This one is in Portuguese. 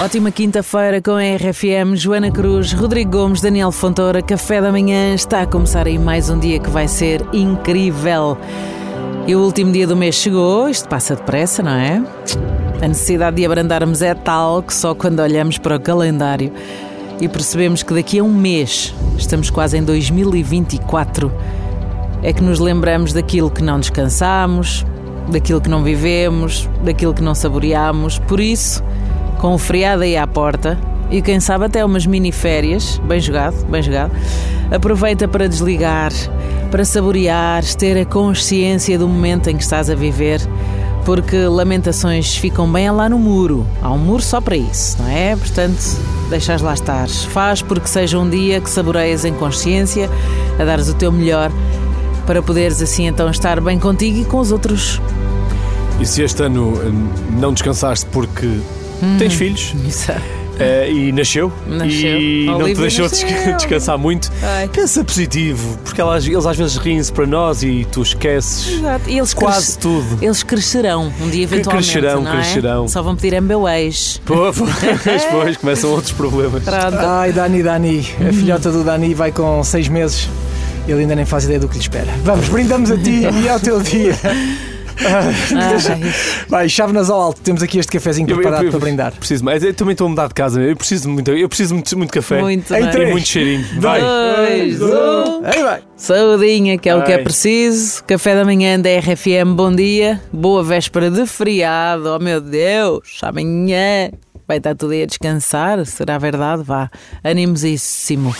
Ótima quinta-feira com a RFM, Joana Cruz, Rodrigo Gomes, Daniel Fontoura, Café da Manhã. Está a começar aí mais um dia que vai ser incrível. E o último dia do mês chegou, isto passa depressa, não é? A necessidade de abrandarmos é tal que só quando olhamos para o calendário e percebemos que daqui a um mês, estamos quase em 2024, é que nos lembramos daquilo que não descansamos, daquilo que não vivemos, daquilo que não saboreamos. Por isso, com o feriado aí à porta e quem sabe até umas mini férias, bem jogado, bem jogado. Aproveita para desligar, para saborear, ter a consciência do momento em que estás a viver, porque lamentações ficam bem lá no muro. Há um muro só para isso, não é? Portanto, deixas lá estar. Faz porque seja um dia que saboreias em consciência, a dares o teu melhor, para poderes assim então estar bem contigo e com os outros. E se este ano eh, não descansaste porque tens filhos Isso. eh, e nasceu, Nasceu. e não te deixou nasceu. desca- descansar muito, Ai. pensa positivo, porque elas, eles às vezes riem-se para nós e tu esqueces Exato. E eles quase tudo. Eles crescerão um dia eventualmente. crescerão, não é? crescerão. Só vão pedir MBWays. Pô, pô, depois começam outros problemas. Pronto. Ai, Dani, Dani. A filhota do Dani vai com seis meses. Ele ainda nem faz ideia do que lhe espera. Vamos, brindamos a ti e ao teu dia. Ai, Vai, chávenas ao alto. Temos aqui este cafezinho Eu- eu- preparado eu- para brindar. Preciso mais. Eu também estou a mudar de casa, eu preciso muito, eu preciso muito, muito café muito Em bem. e três. muito cheirinho. Vai. Dois, um. Aí vai. Saudinha, que é o que é preciso. Café da manhã da RFM, bom dia. Boa véspera de feriado. Oh meu Deus, amanhã vai estar tudo aí a descansar. Será verdade? Vá. Animosíssimo.